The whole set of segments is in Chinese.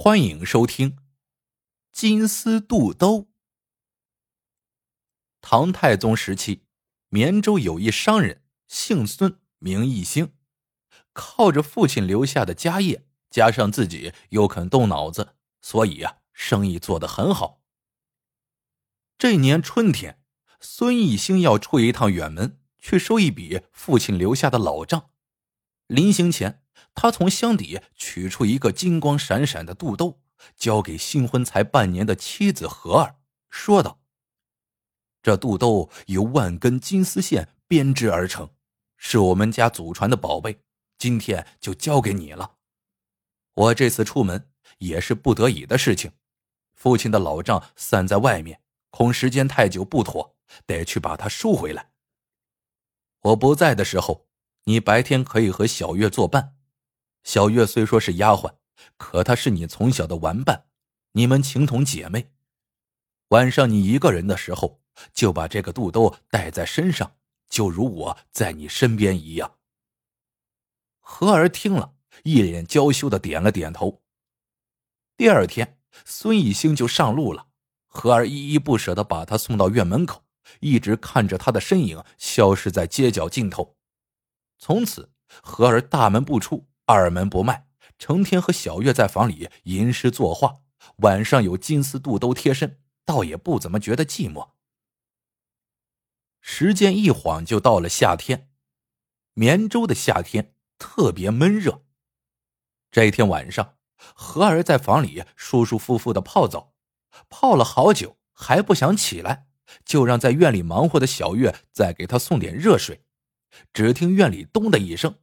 欢迎收听《金丝肚兜》。唐太宗时期，绵州有一商人，姓孙，名义兴，靠着父亲留下的家业，加上自己又肯动脑子，所以呀，生意做得很好。这年春天，孙义兴要出一趟远门，去收一笔父亲留下的老账。临行前，他从箱底取出一个金光闪闪的肚兜，交给新婚才半年的妻子何儿，说道：“这肚兜由万根金丝线编织而成，是我们家祖传的宝贝，今天就交给你了。我这次出门也是不得已的事情，父亲的老账散在外面，恐时间太久不妥，得去把它收回来。我不在的时候。”你白天可以和小月作伴，小月虽说是丫鬟，可她是你从小的玩伴，你们情同姐妹。晚上你一个人的时候，就把这个肚兜带在身上，就如我在你身边一样。和儿听了一脸娇羞的点了点头。第二天，孙艺兴就上路了，和儿依依不舍的把他送到院门口，一直看着他的身影消失在街角尽头。从此，和儿大门不出，二门不迈，成天和小月在房里吟诗作画。晚上有金丝肚兜贴身，倒也不怎么觉得寂寞。时间一晃就到了夏天，绵州的夏天特别闷热。这一天晚上，和儿在房里舒舒服服的泡澡，泡了好久还不想起来，就让在院里忙活的小月再给他送点热水。只听院里“咚”的一声，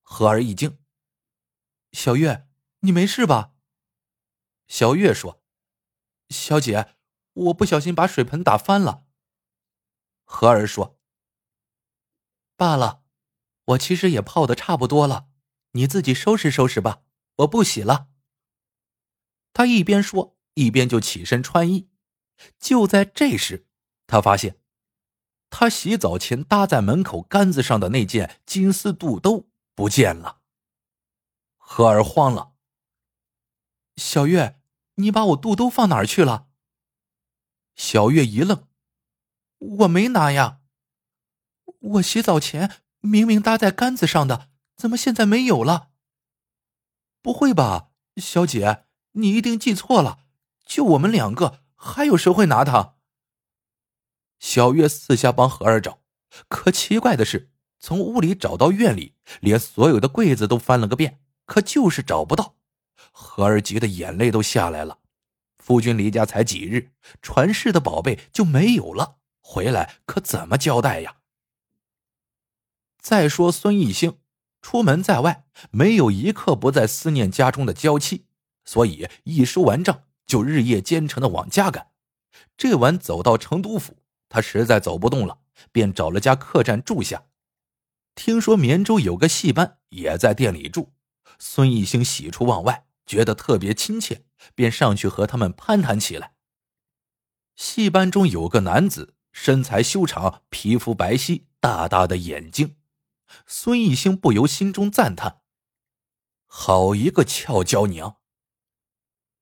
和儿一惊：“小月，你没事吧？”小月说：“小姐，我不小心把水盆打翻了。”和儿说：“罢了，我其实也泡的差不多了，你自己收拾收拾吧，我不洗了。”他一边说，一边就起身穿衣。就在这时，他发现。他洗澡前搭在门口杆子上的那件金丝肚兜不见了。何儿慌了。小月，你把我肚兜放哪儿去了？小月一愣：“我没拿呀。我洗澡前明明搭在杆子上的，怎么现在没有了？不会吧，小姐，你一定记错了。就我们两个，还有谁会拿它？”小月四下帮和儿找，可奇怪的是，从屋里找到院里，连所有的柜子都翻了个遍，可就是找不到。何儿急得眼泪都下来了。夫君离家才几日，传世的宝贝就没有了，回来可怎么交代呀？再说孙艺兴，出门在外，没有一刻不在思念家中的娇妻，所以一收完账就日夜兼程的往家赶。这晚走到成都府。他实在走不动了，便找了家客栈住下。听说绵州有个戏班也在店里住，孙一兴喜出望外，觉得特别亲切，便上去和他们攀谈起来。戏班中有个男子，身材修长，皮肤白皙，大大的眼睛。孙一兴不由心中赞叹：“好一个俏娇娘。”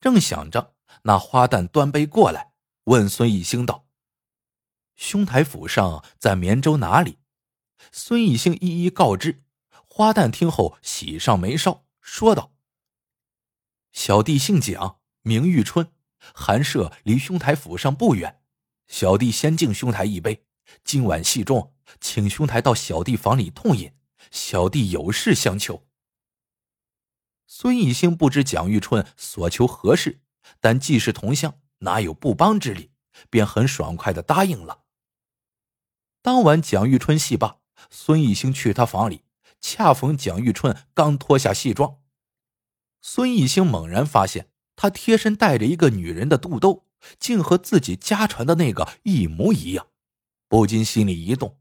正想着，那花旦端杯过来，问孙一兴道。兄台府上在绵州哪里？孙一兴一一告知。花旦听后喜上眉梢，说道：“小弟姓蒋，名玉春，寒舍离兄台府上不远。小弟先敬兄台一杯。今晚戏中，请兄台到小弟房里痛饮。小弟有事相求。”孙义兴不知蒋玉春所求何事，但既是同乡，哪有不帮之理，便很爽快的答应了。当晚，蒋玉春戏罢，孙艺兴去他房里，恰逢蒋玉春刚脱下戏装。孙艺兴猛然发现，他贴身带着一个女人的肚兜，竟和自己家传的那个一模一样，不禁心里一动。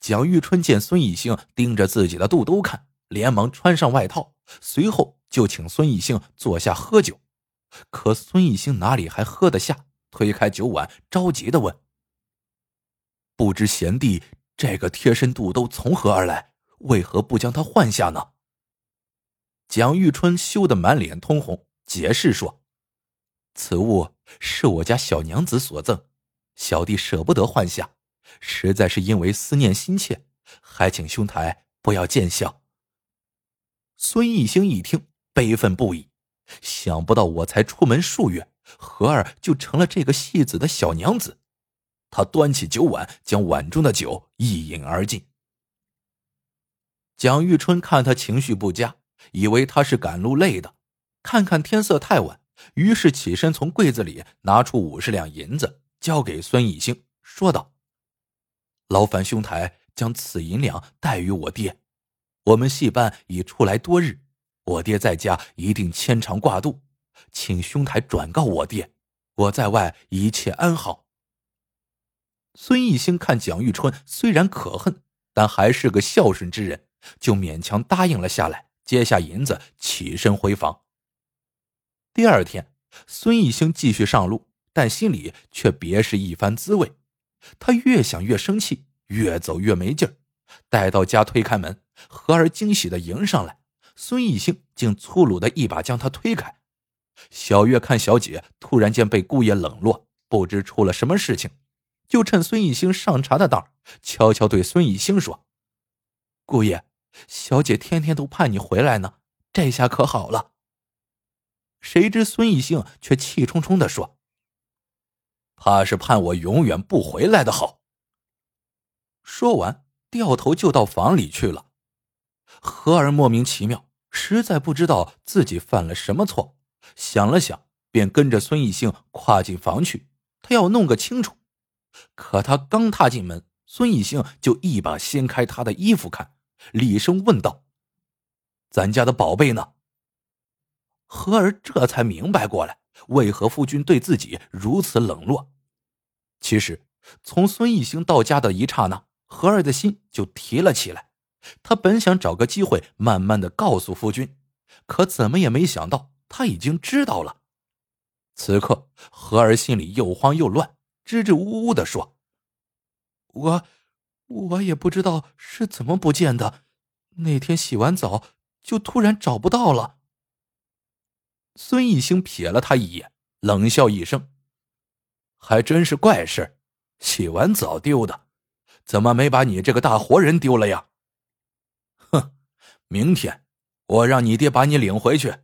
蒋玉春见孙艺兴盯着自己的肚兜看，连忙穿上外套，随后就请孙艺兴坐下喝酒。可孙艺兴哪里还喝得下？推开酒碗，着急的问。不知贤弟这个贴身肚兜从何而来？为何不将它换下呢？蒋玉春羞得满脸通红，解释说：“此物是我家小娘子所赠，小弟舍不得换下，实在是因为思念心切，还请兄台不要见笑。”孙一兴一听，悲愤不已，想不到我才出门数月，和儿就成了这个戏子的小娘子。他端起酒碗，将碗中的酒一饮而尽。蒋玉春看他情绪不佳，以为他是赶路累的，看看天色太晚，于是起身从柜子里拿出五十两银子，交给孙艺兴，说道：“劳烦兄台将此银两带与我爹。我们戏班已出来多日，我爹在家一定牵肠挂肚，请兄台转告我爹，我在外一切安好。”孙艺兴看蒋玉春虽然可恨，但还是个孝顺之人。就勉强答应了下来，接下银子，起身回房。第二天，孙一兴继续上路，但心里却别是一番滋味。他越想越生气，越走越没劲儿。待到家推开门，和儿惊喜的迎上来，孙一兴竟粗鲁的一把将他推开。小月看小姐突然间被姑爷冷落，不知出了什么事情，就趁孙一兴上茶的当，悄悄对孙一兴说：“姑爷。”小姐天天都盼你回来呢，这下可好了。谁知孙艺兴却气冲冲的说：“怕是盼我永远不回来的好。”说完，掉头就到房里去了。何儿莫名其妙，实在不知道自己犯了什么错，想了想，便跟着孙艺兴跨进房去，他要弄个清楚。可他刚踏进门，孙艺兴就一把掀开他的衣服看。厉声问道：“咱家的宝贝呢？”和儿这才明白过来，为何夫君对自己如此冷落。其实，从孙艺兴到家的一刹那，和儿的心就提了起来。他本想找个机会，慢慢的告诉夫君，可怎么也没想到他已经知道了。此刻，和儿心里又慌又乱，支支吾吾的说：“我……”我也不知道是怎么不见的，那天洗完澡就突然找不到了。孙艺兴瞥了他一眼，冷笑一声：“还真是怪事，洗完澡丢的，怎么没把你这个大活人丢了呀？”哼，明天我让你爹把你领回去，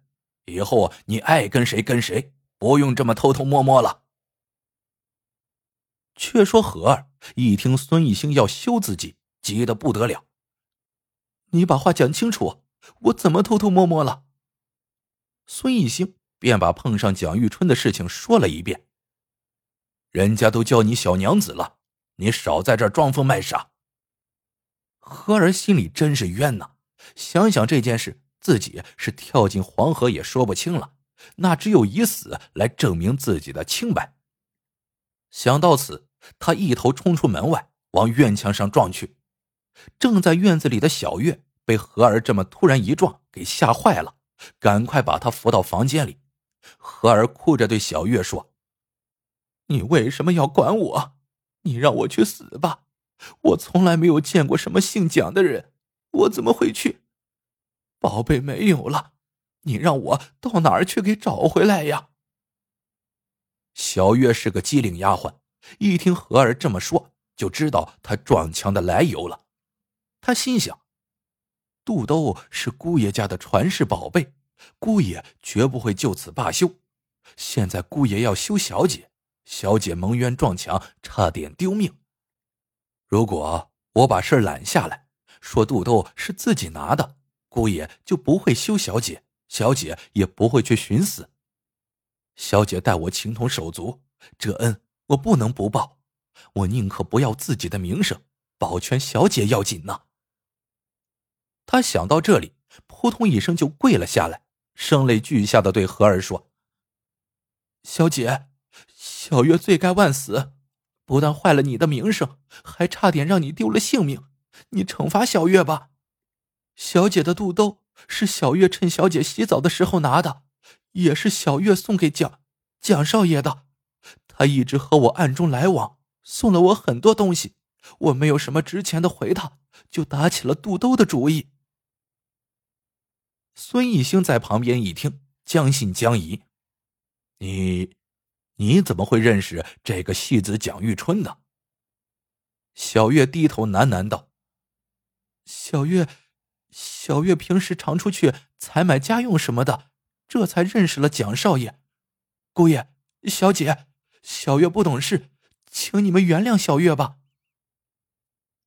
以后你爱跟谁跟谁，不用这么偷偷摸摸了。却说何儿一听孙一兴要休自己，急得不得了。你把话讲清楚，我怎么偷偷摸摸了？孙一兴便把碰上蒋玉春的事情说了一遍。人家都叫你小娘子了，你少在这装疯卖傻。何儿心里真是冤呐！想想这件事，自己是跳进黄河也说不清了，那只有以死来证明自己的清白。想到此，他一头冲出门外，往院墙上撞去。正在院子里的小月被何儿这么突然一撞给吓坏了，赶快把他扶到房间里。何儿哭着对小月说：“你为什么要管我？你让我去死吧！我从来没有见过什么姓蒋的人，我怎么会去？宝贝没有了，你让我到哪儿去给找回来呀？”小月是个机灵丫鬟，一听何儿这么说，就知道他撞墙的来由了。他心想：肚兜是姑爷家的传世宝贝，姑爷绝不会就此罢休。现在姑爷要休小姐，小姐蒙冤撞墙，差点丢命。如果我把事揽下来，说肚兜是自己拿的，姑爷就不会休小姐，小姐也不会去寻死。小姐待我情同手足，这恩我不能不报。我宁可不要自己的名声，保全小姐要紧呐。他想到这里，扑通一声就跪了下来，声泪俱下的对何儿说：“小姐，小月罪该万死，不但坏了你的名声，还差点让你丢了性命。你惩罚小月吧。小姐的肚兜是小月趁小姐洗澡的时候拿的。”也是小月送给蒋蒋少爷的，他一直和我暗中来往，送了我很多东西。我没有什么值钱的回他，就打起了肚兜的主意。孙艺兴在旁边一听，将信将疑。你，你怎么会认识这个戏子蒋玉春呢？小月低头喃喃道：“小月，小月平时常出去采买家用什么的，这才认识了蒋少爷。姑爷、小姐，小月不懂事，请你们原谅小月吧。”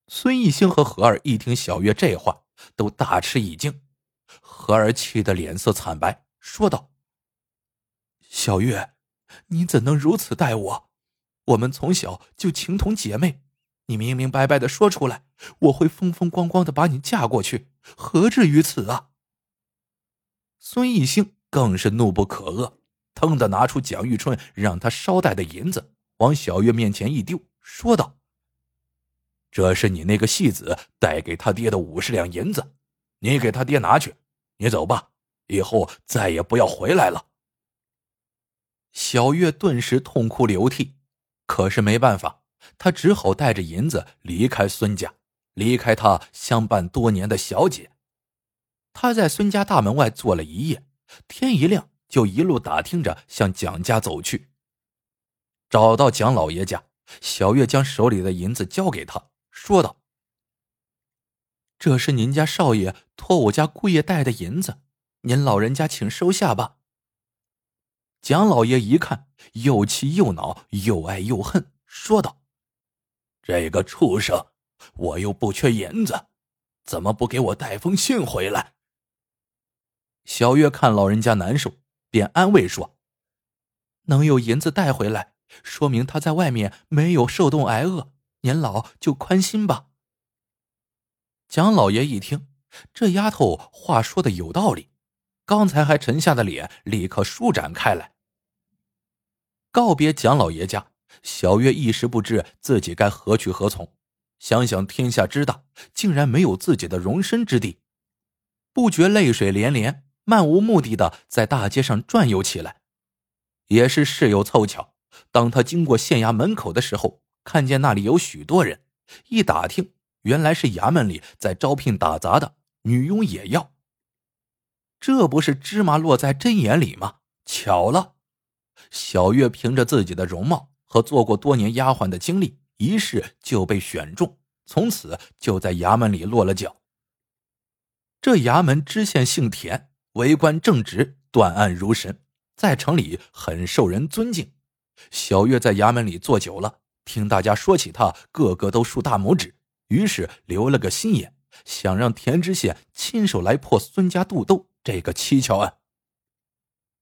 孙艺兴和何儿一听小月这话，都大吃一惊。何儿气得脸色惨白，说道：“小月，你怎能如此待我？我们从小就情同姐妹。”你明明白白的说出来，我会风风光光的把你嫁过去，何至于此啊？孙艺兴更是怒不可遏，腾的拿出蒋玉春让他捎带的银子，往小月面前一丢，说道：“这是你那个戏子带给他爹的五十两银子，你给他爹拿去，你走吧，以后再也不要回来了。”小月顿时痛哭流涕，可是没办法。他只好带着银子离开孙家，离开他相伴多年的小姐。他在孙家大门外坐了一夜，天一亮就一路打听着向蒋家走去。找到蒋老爷家，小月将手里的银子交给他，说道：“这是您家少爷托我家姑爷带的银子，您老人家请收下吧。”蒋老爷一看，又气又恼，又爱又恨，说道。这个畜生，我又不缺银子，怎么不给我带封信回来？小月看老人家难受，便安慰说：“能有银子带回来，说明他在外面没有受冻挨饿，年老就宽心吧。”蒋老爷一听，这丫头话说的有道理，刚才还沉下的脸立刻舒展开来。告别蒋老爷家。小月一时不知自己该何去何从，想想天下之大，竟然没有自己的容身之地，不觉泪水连连，漫无目的的在大街上转悠起来。也是事有凑巧，当他经过县衙门口的时候，看见那里有许多人，一打听，原来是衙门里在招聘打杂的女佣也要。这不是芝麻落在针眼里吗？巧了，小月凭着自己的容貌。和做过多年丫鬟的经历，一试就被选中，从此就在衙门里落了脚。这衙门知县姓田，为官正直，断案如神，在城里很受人尊敬。小月在衙门里坐久了，听大家说起他，个个都竖大拇指，于是留了个心眼，想让田知县亲手来破孙家肚兜这个蹊跷案。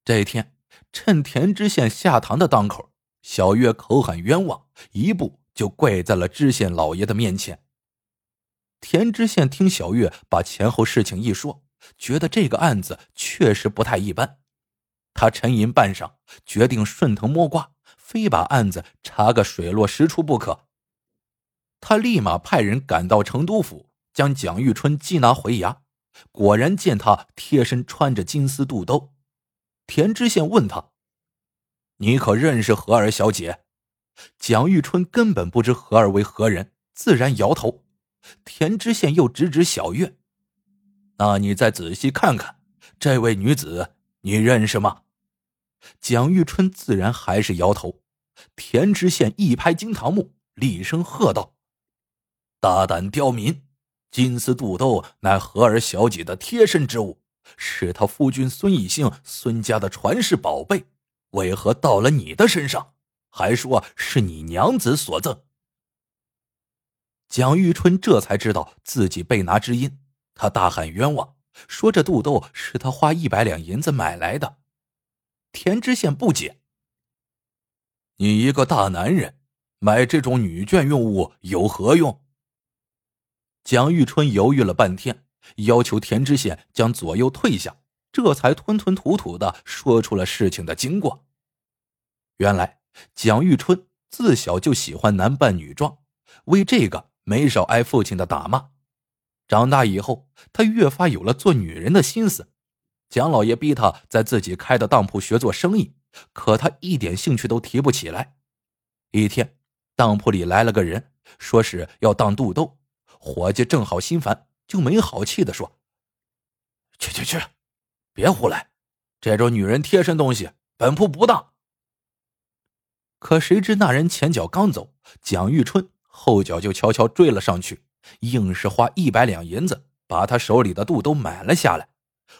这一天，趁田知县下堂的当口。小月口喊冤枉，一步就跪在了知县老爷的面前。田知县听小月把前后事情一说，觉得这个案子确实不太一般。他沉吟半晌，决定顺藤摸瓜，非把案子查个水落石出不可。他立马派人赶到成都府，将蒋玉春缉拿回衙。果然见他贴身穿着金丝肚兜。田知县问他。你可认识何儿小姐？蒋玉春根本不知何儿为何人，自然摇头。田知县又指指小月：“那你再仔细看看，这位女子你认识吗？”蒋玉春自然还是摇头。田知县一拍惊堂木，厉声喝道：“大胆刁民！金丝肚兜乃何儿小姐的贴身之物，是他夫君孙以兴孙家的传世宝贝。”为何到了你的身上，还说是你娘子所赠？蒋玉春这才知道自己被拿之音，他大喊冤枉，说这肚兜是他花一百两银子买来的。田知县不解：“你一个大男人，买这种女眷用物有何用？”蒋玉春犹豫了半天，要求田知县将左右退下。这才吞吞吐吐的说出了事情的经过。原来蒋玉春自小就喜欢男扮女装，为这个没少挨父亲的打骂。长大以后，他越发有了做女人的心思。蒋老爷逼他在自己开的当铺学做生意，可他一点兴趣都提不起来。一天，当铺里来了个人，说是要当肚兜，伙计正好心烦，就没好气的说：“去去去！”别胡来，这种女人贴身东西，本铺不当。可谁知那人前脚刚走，蒋玉春后脚就悄悄追了上去，硬是花一百两银子把他手里的肚兜买了下来。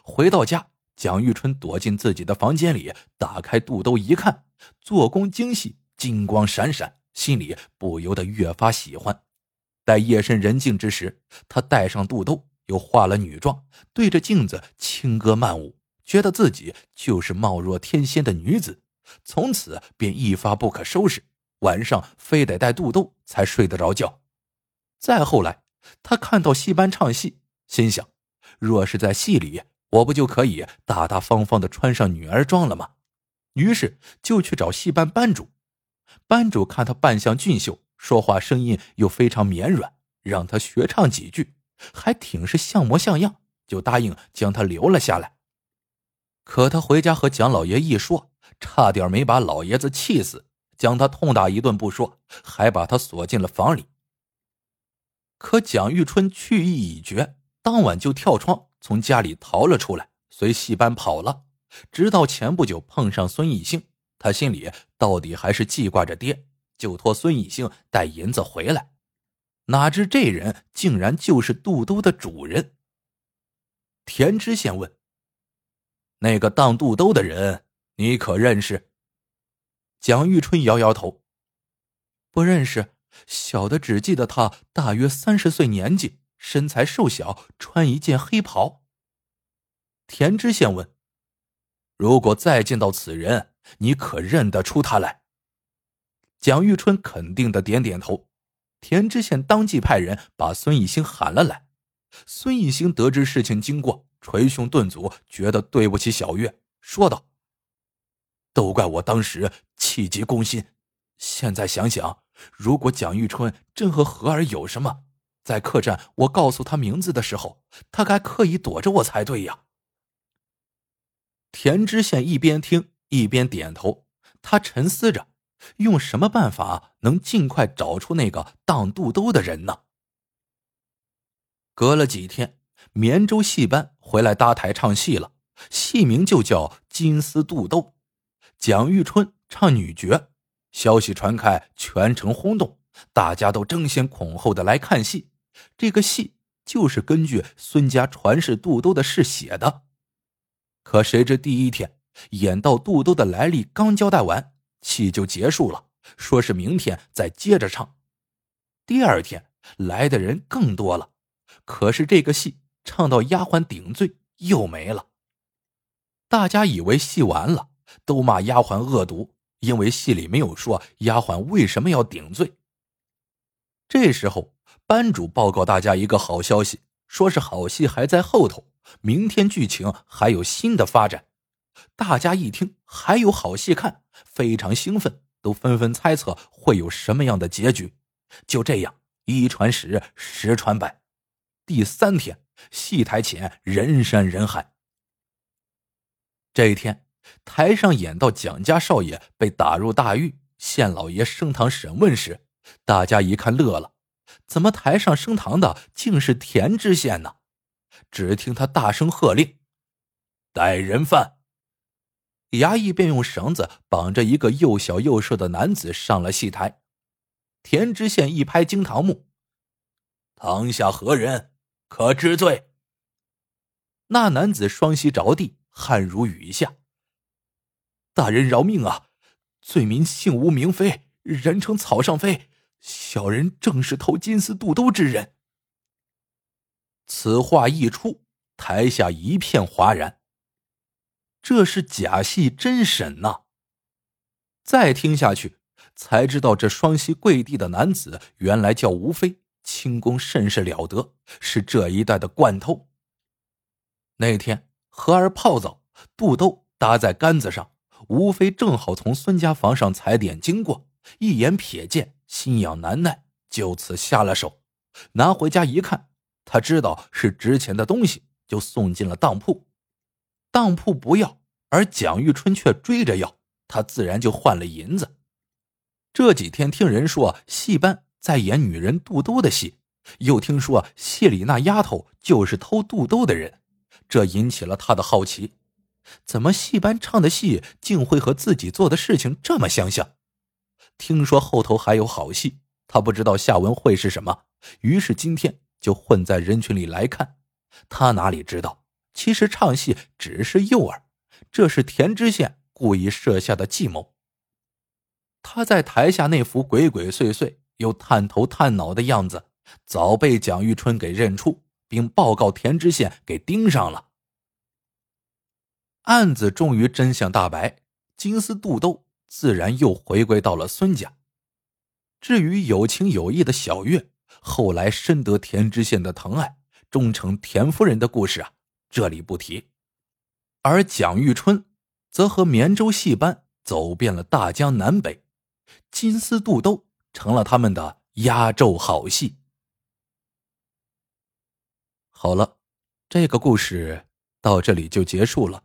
回到家，蒋玉春躲进自己的房间里，打开肚兜一看，做工精细，金光闪闪，心里不由得越发喜欢。待夜深人静之时，他戴上肚兜，又化了女装，对着镜子轻歌曼舞，觉得自己就是貌若天仙的女子。从此便一发不可收拾，晚上非得戴肚兜才睡得着觉。再后来，他看到戏班唱戏，心想：若是在戏里，我不就可以大大方方的穿上女儿装了吗？于是就去找戏班班主。班主看他扮相俊秀，说话声音又非常绵软，让他学唱几句，还挺是像模像样，就答应将他留了下来。可他回家和蒋老爷一说。差点没把老爷子气死，将他痛打一顿不说，还把他锁进了房里。可蒋玉春去意已决，当晚就跳窗从家里逃了出来，随戏班跑了。直到前不久碰上孙艺兴，他心里到底还是记挂着爹，就托孙艺兴带银子回来。哪知这人竟然就是肚兜的主人。田知县问：“那个当肚兜的人？”你可认识？蒋玉春摇摇头，不认识。小的只记得他大约三十岁年纪，身材瘦小，穿一件黑袍。田知县问：“如果再见到此人，你可认得出他来？”蒋玉春肯定的点点头。田知县当即派人把孙艺兴喊了来。孙艺兴得知事情经过，捶胸顿足，觉得对不起小月，说道。都怪我当时气急攻心，现在想想，如果蒋玉春真和何儿有什么，在客栈我告诉他名字的时候，他该刻意躲着我才对呀。田知县一边听一边点头，他沉思着，用什么办法能尽快找出那个当肚兜的人呢？隔了几天，绵州戏班回来搭台唱戏了，戏名就叫《金丝肚兜》。蒋玉春唱女角，消息传开，全城轰动，大家都争先恐后的来看戏。这个戏就是根据孙家传世肚兜的事写的。可谁知第一天演到肚兜的来历刚交代完，戏就结束了，说是明天再接着唱。第二天来的人更多了，可是这个戏唱到丫鬟顶罪又没了。大家以为戏完了。都骂丫鬟恶毒，因为戏里没有说丫鬟为什么要顶罪。这时候，班主报告大家一个好消息，说是好戏还在后头，明天剧情还有新的发展。大家一听还有好戏看，非常兴奋，都纷纷猜测会有什么样的结局。就这样，一传十，十传百。第三天，戏台前人山人海。这一天。台上演到蒋家少爷被打入大狱，县老爷升堂审问时，大家一看乐了。怎么台上升堂的竟是田知县呢？只听他大声喝令：“带人犯！”衙役便用绳子绑着一个又小又瘦的男子上了戏台。田知县一拍惊堂木：“堂下何人？可知罪？”那男子双膝着地，汗如雨下。大人饶命啊！罪民姓吴名飞，人称草上飞。小人正是偷金丝肚兜之人。此话一出，台下一片哗然。这是假戏真审呐！再听下去，才知道这双膝跪地的男子原来叫吴飞，轻功甚是了得，是这一带的惯偷。那天和儿泡澡，肚兜搭在杆子上。吴非正好从孙家房上踩点经过，一眼瞥见，心痒难耐，就此下了手。拿回家一看，他知道是值钱的东西，就送进了当铺。当铺不要，而蒋玉春却追着要，他自然就换了银子。这几天听人说戏班在演女人肚兜的戏，又听说戏里那丫头就是偷肚兜的人，这引起了他的好奇。怎么戏班唱的戏竟会和自己做的事情这么相像？听说后头还有好戏，他不知道下文会是什么，于是今天就混在人群里来看。他哪里知道，其实唱戏只是诱饵，这是田知县故意设下的计谋。他在台下那副鬼鬼祟祟又探头探脑的样子，早被蒋玉春给认出，并报告田知县给盯上了。案子终于真相大白，金丝肚兜自然又回归到了孙家。至于有情有义的小月，后来深得田知县的疼爱，终成田夫人的故事啊，这里不提。而蒋玉春，则和绵州戏班走遍了大江南北，金丝肚兜成了他们的压轴好戏。好了，这个故事到这里就结束了。